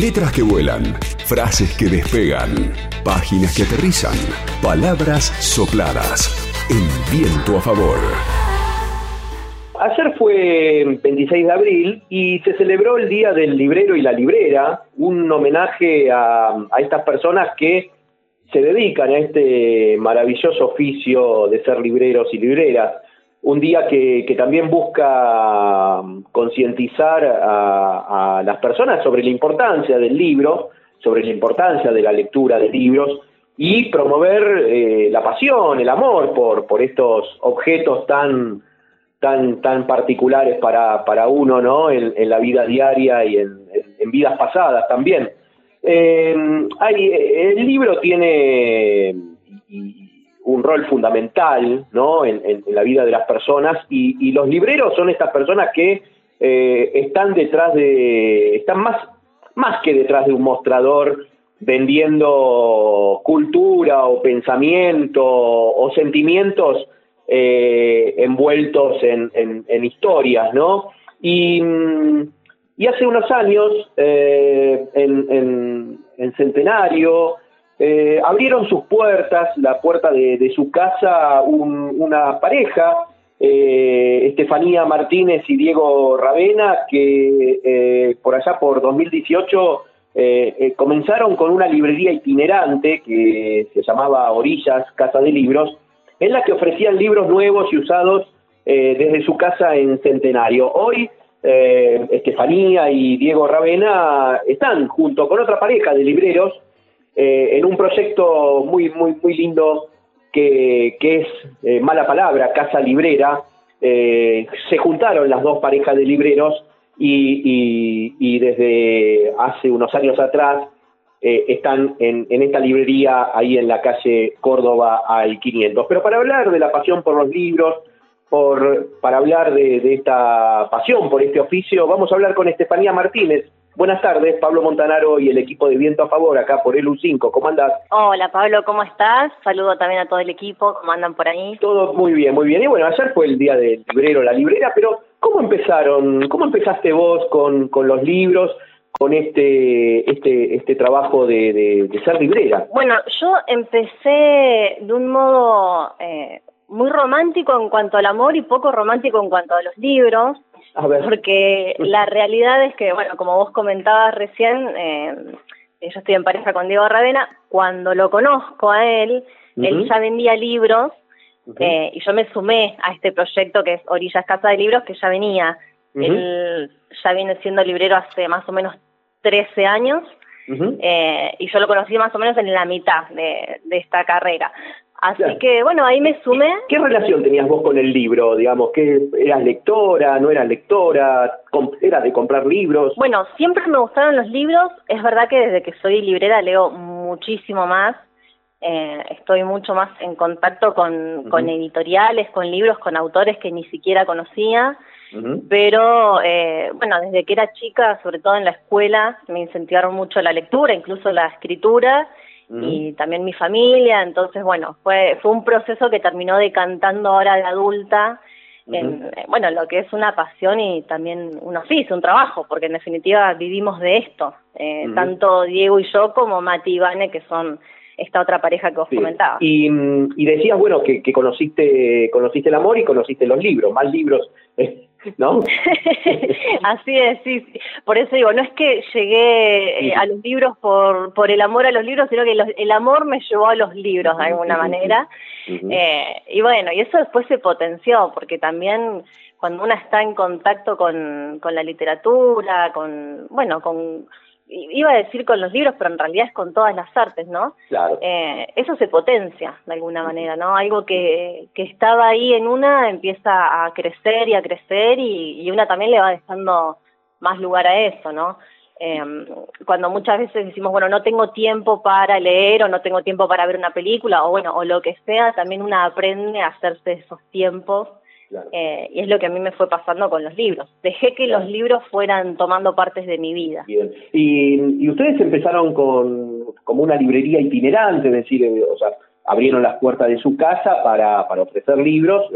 Letras que vuelan, frases que despegan, páginas que aterrizan, palabras sopladas. El viento a favor. Ayer fue 26 de abril y se celebró el Día del Librero y la Librera, un homenaje a, a estas personas que se dedican a este maravilloso oficio de ser libreros y libreras un día que, también busca um, concientizar a, las personas sobre la importancia del libro, sobre la importancia de la lectura de libros y promover eh, la pasión, el amor por, por estos objetos tan, tan, tan particulares para, para uno ¿no? en, la vida diaria y en, vidas pasadas también. Eh, el libro tiene, un rol fundamental ¿no? en, la vida de las personas y, los libreros son estas personas que eh, están detrás de, están más, más que detrás de un mostrador vendiendo cultura o pensamiento o sentimientos eh, envueltos en, historias, ¿no? Y, y, hace unos años, eh, en Centenario, eh, abrieron sus puertas, la puerta de, su casa, una pareja, eh, Estefanía Martínez y Diego Ravena, que eh, por allá por 2018 comenzaron con una librería itinerante que se llamaba Orillas, Casa de Libros, en la que ofrecían libros nuevos y usados desde su casa en Centenario. Hoy Estefanía y Diego Ravena están junto con otra pareja de libreros eh, en un proyecto muy, muy, muy lindo que, es eh, Mala Palabra, Casa Librera. Eh, se juntaron las dos parejas de libreros y, desde hace unos años atrás están en, esta librería ahí en la calle Córdoba al 500. Pero para hablar de la pasión por los libros, por, para hablar de, de esta pasión por este oficio, vamos a hablar con Estefanía Martínez, Buenas tardes, Pablo Montanaro y el equipo de Viento a Favor acá por el U5. ¿Cómo andas? Hola Pablo, ¿cómo estás? Saludo también a todo el equipo, ¿cómo andan por ahí? Todo muy bien, muy bien. Y bueno, ayer fue el día del librero, la librera, pero ¿cómo empezaron? ¿Cómo empezaste vos con, con los libros? con este este este trabajo de, de, ser librera? Bueno, yo empecé de un modo eh, muy romántico en cuanto al amor y poco romántico en cuanto a los libros. Porque la realidad es que, bueno, como vos comentabas recién, eh, yo estoy en pareja con Diego Ravena, cuando lo conozco a él, él ya vendía libros eh, y yo me sumé a este proyecto que es Orillas Casa de Libros, que ya venía. Él ya viene siendo librero hace más o menos 13 años eh, y yo lo conocí más o menos en la mitad de, de esta carrera. Así que bueno, ahí me sumé. ¿Qué relación tenías vos con el libro? Digamos, que eras lectora, no eras lectora, eras de comprar libros. Bueno, siempre me gustaron los libros. Es verdad que desde que soy librera leo muchísimo más. Eh, estoy mucho más en contacto con, con, editoriales, con libros, con autores que ni siquiera conocía. Pero eh, bueno, desde que era chica, sobre todo en la escuela, me incentivaron mucho la lectura, incluso la escritura y también mi familia, entonces bueno, fue, fue un proceso que terminó decantando ahora de adulta en, eh, bueno, lo que es una pasión y también un oficio, un trabajo, porque en definitiva vivimos de esto, eh, tanto Diego y yo como Mati y Vane, que son esta otra pareja que vos comentabas. Y, y decías, bueno, que, que, conociste, conociste el amor y conociste los libros, más libros ¿no? Así es, sí, Por eso digo, no es que llegué eh, a los libros por, por el amor a los libros, sino que el amor me llevó a los libros de alguna manera. Eh, y bueno, y eso después se potenció, porque también cuando uno está en contacto con, con la literatura, con, bueno, con iba a decir con los libros, pero en realidad es con todas las artes, ¿no? Claro. Eh, eso se potencia de alguna manera, ¿no? Algo que, que estaba ahí en una empieza a crecer y a crecer y, y una también le va dejando más lugar a eso, ¿no? Eh, cuando muchas veces decimos, bueno, no tengo tiempo para leer o no tengo tiempo para ver una película o bueno, o lo que sea, también una aprende a hacerse esos tiempos eh, y es lo que a mí me fue pasando con los libros. Dejé que los libros fueran tomando partes de mi vida. Y, ustedes empezaron con como una librería itinerante, es decir, eh, o sea, abrieron las puertas de su casa para, para ofrecer libros,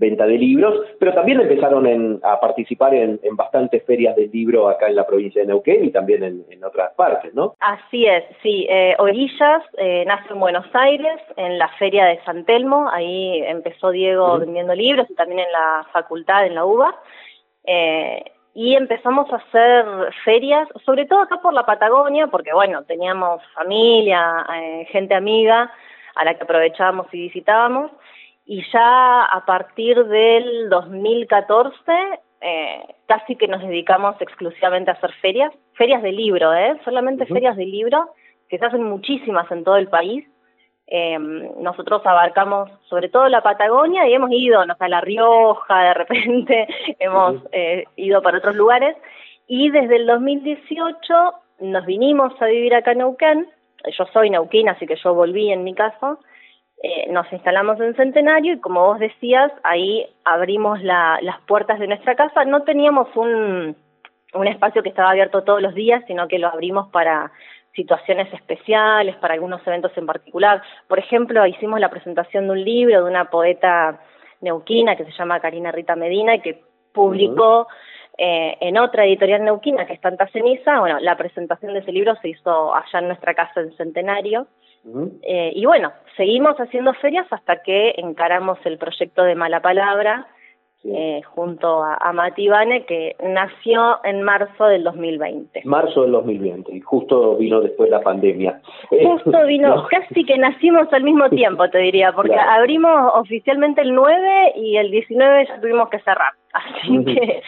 venta de libros, pero también empezaron a participar en, bastantes ferias del libro acá en la provincia de Neuquén y también en, otras partes, ¿no? Así es, sí. Eh, Orillas eh, nace en Buenos Aires, en la feria de San Telmo, ahí empezó Diego vendiendo libros y también en la facultad, en la UBA. Eh, y empezamos a hacer ferias, sobre todo acá por la Patagonia, porque bueno, teníamos familia, eh, gente amiga a la que aprovechábamos y visitábamos, y ya a partir del 2014 eh, casi que nos dedicamos exclusivamente a hacer ferias, ferias de libro, ¿eh? solamente ferias de libro, que se hacen muchísimas en todo el país. Eh, nosotros abarcamos sobre todo la Patagonia y hemos ido, no a La Rioja, de repente hemos eh, ido para otros lugares. Y desde el 2018 nos vinimos a vivir acá en Neuquén. Yo soy neuquina, así que yo volví en mi caso. Eh, nos instalamos en Centenario y como vos decías, ahí abrimos las puertas de nuestra casa. No teníamos un, un espacio que estaba abierto todos los días, sino que lo abrimos para situaciones especiales, para algunos eventos en particular. Por ejemplo, hicimos la presentación de un libro de una poeta neuquina que se llama Karina Rita Medina y que publicó eh, en otra editorial neuquina que es Tanta Ceniza. Bueno, la presentación de ese libro se hizo allá en nuestra casa en Centenario. Eh, y bueno, seguimos haciendo ferias hasta que encaramos el proyecto de Mala Palabra eh, junto a, a Mati Bane, que nació en marzo del 2020. Marzo del 2020, y justo vino después la pandemia. Justo vino, casi que nacimos al mismo tiempo, te diría, porque abrimos oficialmente el 9 y el 19 ya tuvimos que cerrar. Así que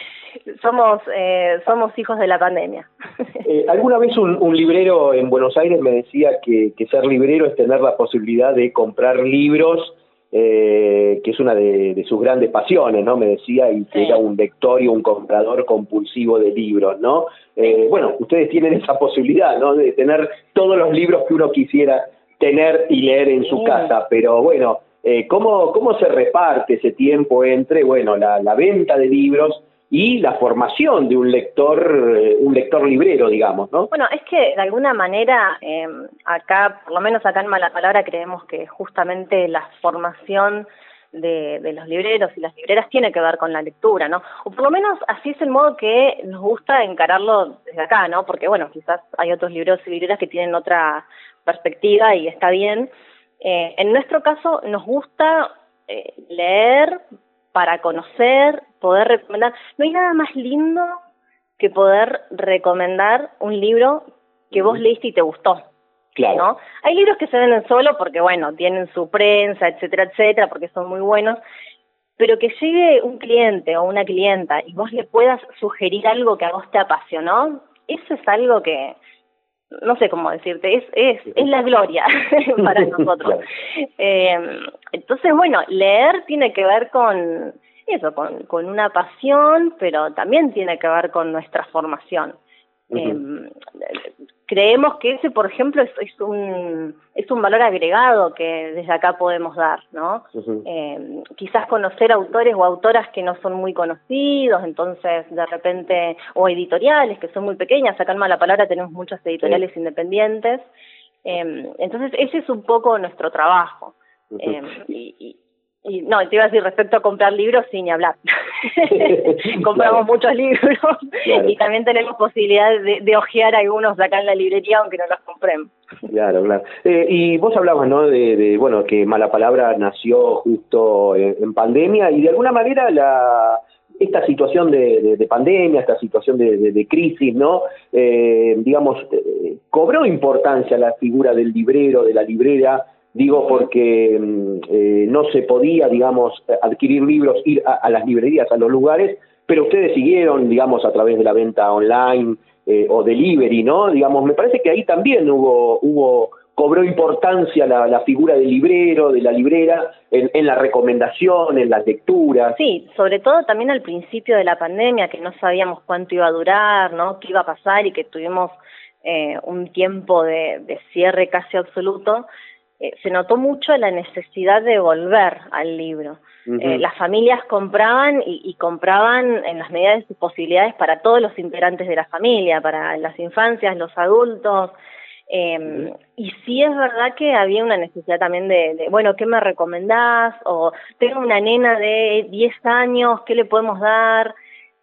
somos eh, somos hijos de la pandemia. Eh, alguna vez un, librero en Buenos Aires me decía que, ser librero es tener la posibilidad de comprar libros, eh, que es una de, sus grandes pasiones, ¿no? Me decía, y que era un lector y un comprador compulsivo de libros, ¿no? bueno, ustedes tienen esa posibilidad, ¿no? De tener todos los libros que uno quisiera tener y leer en su casa, pero bueno, ¿cómo, ¿cómo se reparte ese tiempo entre, bueno, la, la venta de libros y la formación de un lector, eh, un lector librero, digamos, ¿no? Bueno, es que de alguna manera eh, acá, por lo menos acá en Mala Palabra, creemos que justamente la formación de, los libreros y las libreras tiene que ver con la lectura, ¿no? O por lo menos así es el modo que nos gusta encararlo desde acá, ¿no? Porque bueno, quizás hay otros libreros y libreras que tienen otra perspectiva y está bien. Eh, en nuestro caso nos gusta leer para conocer, poder recomendar. No hay nada más lindo que poder recomendar un libro que vos leíste y te gustó. Claro. ¿no? Hay libros que se venden solo porque, bueno, tienen su prensa, etcétera, etcétera, porque son muy buenos, pero que llegue un cliente o una clienta y vos le puedas sugerir algo que a vos te apasionó, eso es algo que, no sé cómo decirte, es, es, es la gloria para nosotros. Eh, entonces, bueno, leer tiene que ver con eso, con, con una pasión, pero también tiene que ver con nuestra formación. Em, creemos que ese, por ejemplo, es, es, un, es un valor agregado que desde acá podemos dar, ¿no? Em, quizás conocer autores o autoras que no son muy conocidos, entonces de repente, o editoriales que son muy pequeñas, acá en Mala Palabra tenemos muchas editoriales independientes, em, entonces ese es un poco nuestro trabajo. y, y no, te iba a decir respecto a comprar libros, sin ni hablar. Compramos muchos libros y también tenemos posibilidad de, de ojear algunos acá en la librería, aunque no los compremos. Claro, claro. Eh, y vos hablabas, ¿no? De, bueno, que Mala Palabra nació justo en, pandemia y de alguna manera la esta situación de, de, pandemia, esta situación de, crisis, ¿no? Eh, digamos, eh, cobró importancia la figura del librero, de la librera, Digo porque mm, eh, no se podía, digamos, adquirir libros, ir a, las librerías, a los lugares, pero ustedes siguieron, digamos, a través de la venta online eh, o delivery, ¿no? Digamos, me parece que ahí también hubo, hubo cobró importancia la, figura del librero, de la librera, en, la recomendación, en las lecturas. Sí, sobre todo también al principio de la pandemia, que no sabíamos cuánto iba a durar, ¿no? qué iba a pasar y que tuvimos eh, un tiempo de cierre casi absoluto. Eh, se notó mucho la necesidad de volver al libro. Eh, las familias compraban y, compraban en las medidas de sus posibilidades para todos los integrantes de la familia, para las infancias, los adultos. Eh, y sí es verdad que había una necesidad también de, bueno, ¿qué me recomendás? O tengo una nena de 10 años, ¿qué le podemos dar?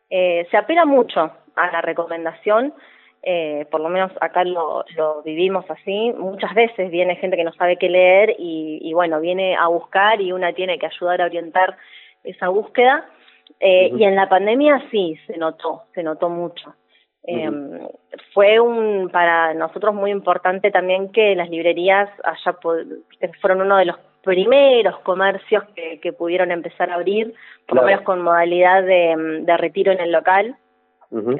Eh, se apela mucho a la recomendación, eh, por lo menos acá lo, lo, vivimos así. Muchas veces viene gente que no sabe qué leer y, y, bueno, viene a buscar y una tiene que ayudar a orientar esa búsqueda. Eh, Y en la pandemia sí, se notó, se notó mucho. Eh, fue un para nosotros muy importante también que las librerías allá fueron uno de los primeros comercios que, que pudieron empezar a abrir, por lo menos con modalidad de, de, retiro en el local.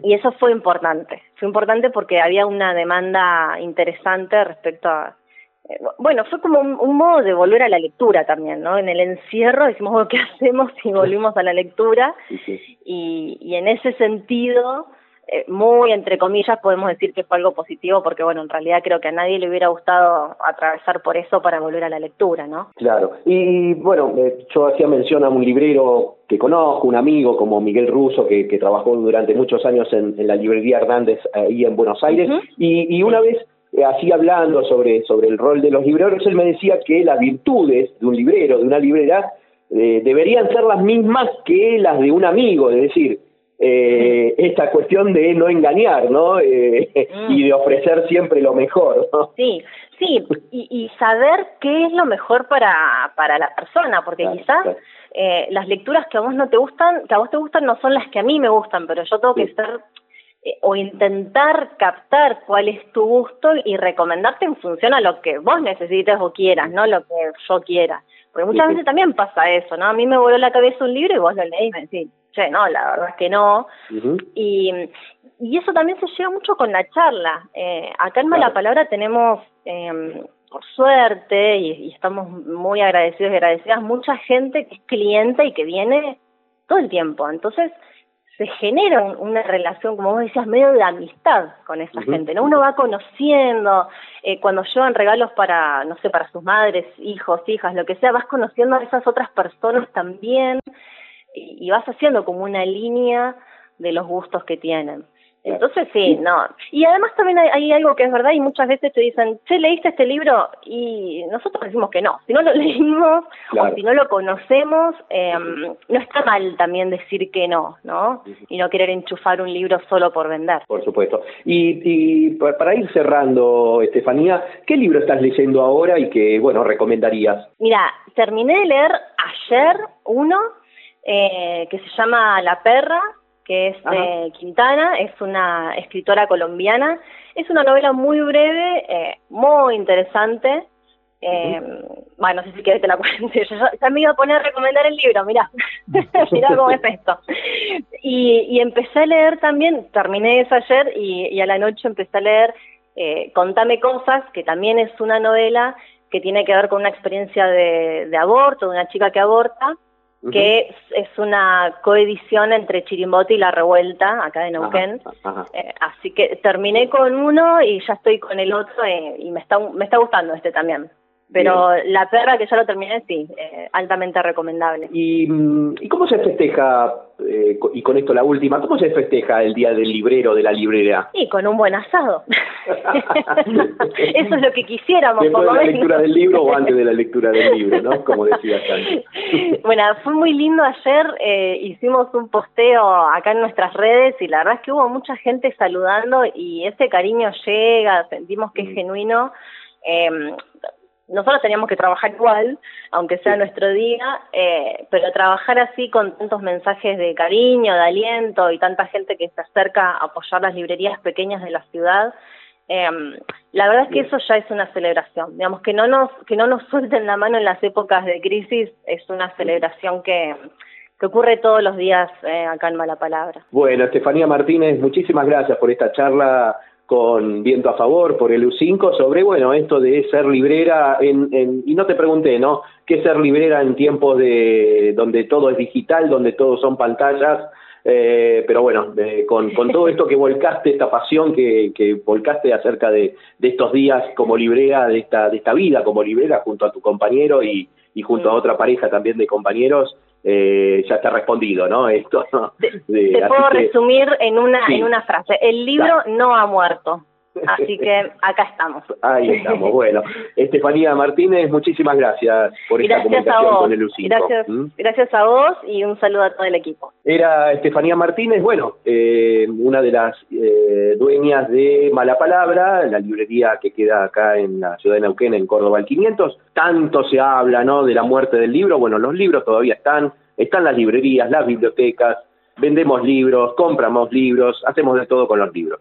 Y eso fue importante. Fue importante porque había una demanda interesante respecto a, eh, bueno, fue como un, modo de volver a la lectura también, ¿no? En el encierro decimos, ¿qué hacemos si volvimos a la lectura? Y, y en ese sentido, eh, muy entre comillas podemos decir que fue algo positivo porque bueno en realidad creo que a nadie le hubiera gustado atravesar por eso para volver a la lectura no claro. Y bueno eh, yo hacía mención a un librero que conozco un amigo como Miguel Russo que, que trabajó durante muchos años en, la librería Hernández ahí en Buenos Aires. Y, y una vez eh, así hablando sobre, sobre el rol de los libreros, él me decía que las virtudes de un librero, de una librera, deberían ser las mismas que las de un amigo, es decir, eh, esta cuestión de no engañar, ¿no? Eh, y de ofrecer siempre lo mejor, ¿no? Sí, sí, y, y, saber qué es lo mejor para, para la persona, porque quizás Eh, las lecturas que a vos no te gustan, que a vos te gustan no son las que a mí me gustan, pero yo tengo que ser eh, o intentar captar cuál es tu gusto y recomendarte en función a lo que vos necesites o quieras, no lo que yo quiera. Porque muchas veces también pasa eso, ¿no? A mí me voló la cabeza un libro y vos lo leís y me decís, che, no, la verdad es que no. y, y eso también se lleva mucho con la charla. Eh, acá en Mala Palabra tenemos, eh, por suerte, y, y, estamos muy agradecidos y agradecidas, mucha gente que es cliente y que viene todo el tiempo. Entonces, se genera una relación, como vos decías, medio de amistad con esa gente, ¿no? Uno va conociendo, eh, cuando llevan regalos para, no sé, para sus madres, hijos, hijas, lo que sea, vas conociendo a esas otras personas también y, y vas haciendo como una línea de los gustos que tienen. Entonces sí, no. Y además también hay, algo que es verdad y muchas veces te dicen, che, ¿leíste este libro? Y nosotros decimos que no. Si no lo leímos o si no lo conocemos, eh, no está mal también decir que no, ¿no? Y no querer enchufar un libro solo por vender. Por supuesto. Y, y para ir cerrando, Estefanía, ¿qué libro estás leyendo ahora y que, bueno, recomendarías? Mira, terminé de leer ayer uno eh, que se llama La Perra que es de Quintana, es una escritora colombiana. Es una novela muy breve, eh, muy interesante. Eh, Bueno, no sé si quieres te la cuente. Yo ya, me iba a poner a recomendar el libro, mirá. mirá cómo es esto. Y, y, empecé a leer también, terminé eso ayer y, y a la noche empecé a leer eh, Contame Cosas, que también es una novela que tiene que ver con una experiencia de, de aborto, de una chica que aborta que es, una coedición entre Chirimbote y La Revuelta, acá de Neuquén. Eh, así que terminé con uno y ya estoy con el otro eh, y me está, me está gustando este también. Pero la perra que ya lo terminé, sí, eh, altamente recomendable. ¿Y, mm, ¿Y, cómo se festeja, eh, y con esto la última, cómo se festeja el Día del Librero, de la librera? Y con un buen asado. Eso es lo que quisiéramos, Después de la lectura del libro o antes de la lectura del libro, ¿no? Como decías antes. bueno, fue muy lindo ayer, eh, hicimos un posteo acá en nuestras redes y la verdad es que hubo mucha gente saludando y ese cariño llega, sentimos que es mm. genuino. Eh, nosotros teníamos que trabajar igual, aunque sea nuestro día, eh, pero trabajar así con tantos mensajes de cariño, de aliento y tanta gente que se acerca a apoyar las librerías pequeñas de la ciudad, eh, la verdad es que eso ya es una celebración. Digamos que no nos que no nos suelten la mano en las épocas de crisis es una celebración que que ocurre todos los días eh, acá en Mala Palabra. Bueno, Estefanía Martínez, muchísimas gracias por esta charla con viento a favor por el U5 sobre, bueno, esto de ser librera, en, en, y no te pregunté, ¿no? ¿Qué ser librera en tiempos de donde todo es digital, donde todo son pantallas? Eh, pero bueno, con, con, todo esto que volcaste, esta pasión que, que volcaste acerca de, de, estos días como librera, de esta, de esta vida como librera junto a tu compañero y, y junto a otra pareja también de compañeros, eh, ya está respondido, ¿no? Esto. De, te puedo resumir en una en una frase. El libro no ha muerto. Así que acá estamos. Ahí estamos. Bueno, Estefanía Martínez, muchísimas gracias por esta comunicación con el U5. Gracias, ¿Mm? gracias a vos y un saludo a todo el equipo. Era Estefanía Martínez, bueno, eh, una de las eh, dueñas de Mala Palabra, la librería que queda acá en la ciudad de Neuquén, en Córdoba al 500. Tanto se habla, ¿no?, de la muerte del libro. Bueno, los libros todavía están, están las librerías, las bibliotecas, vendemos libros, compramos libros, hacemos de todo con los libros.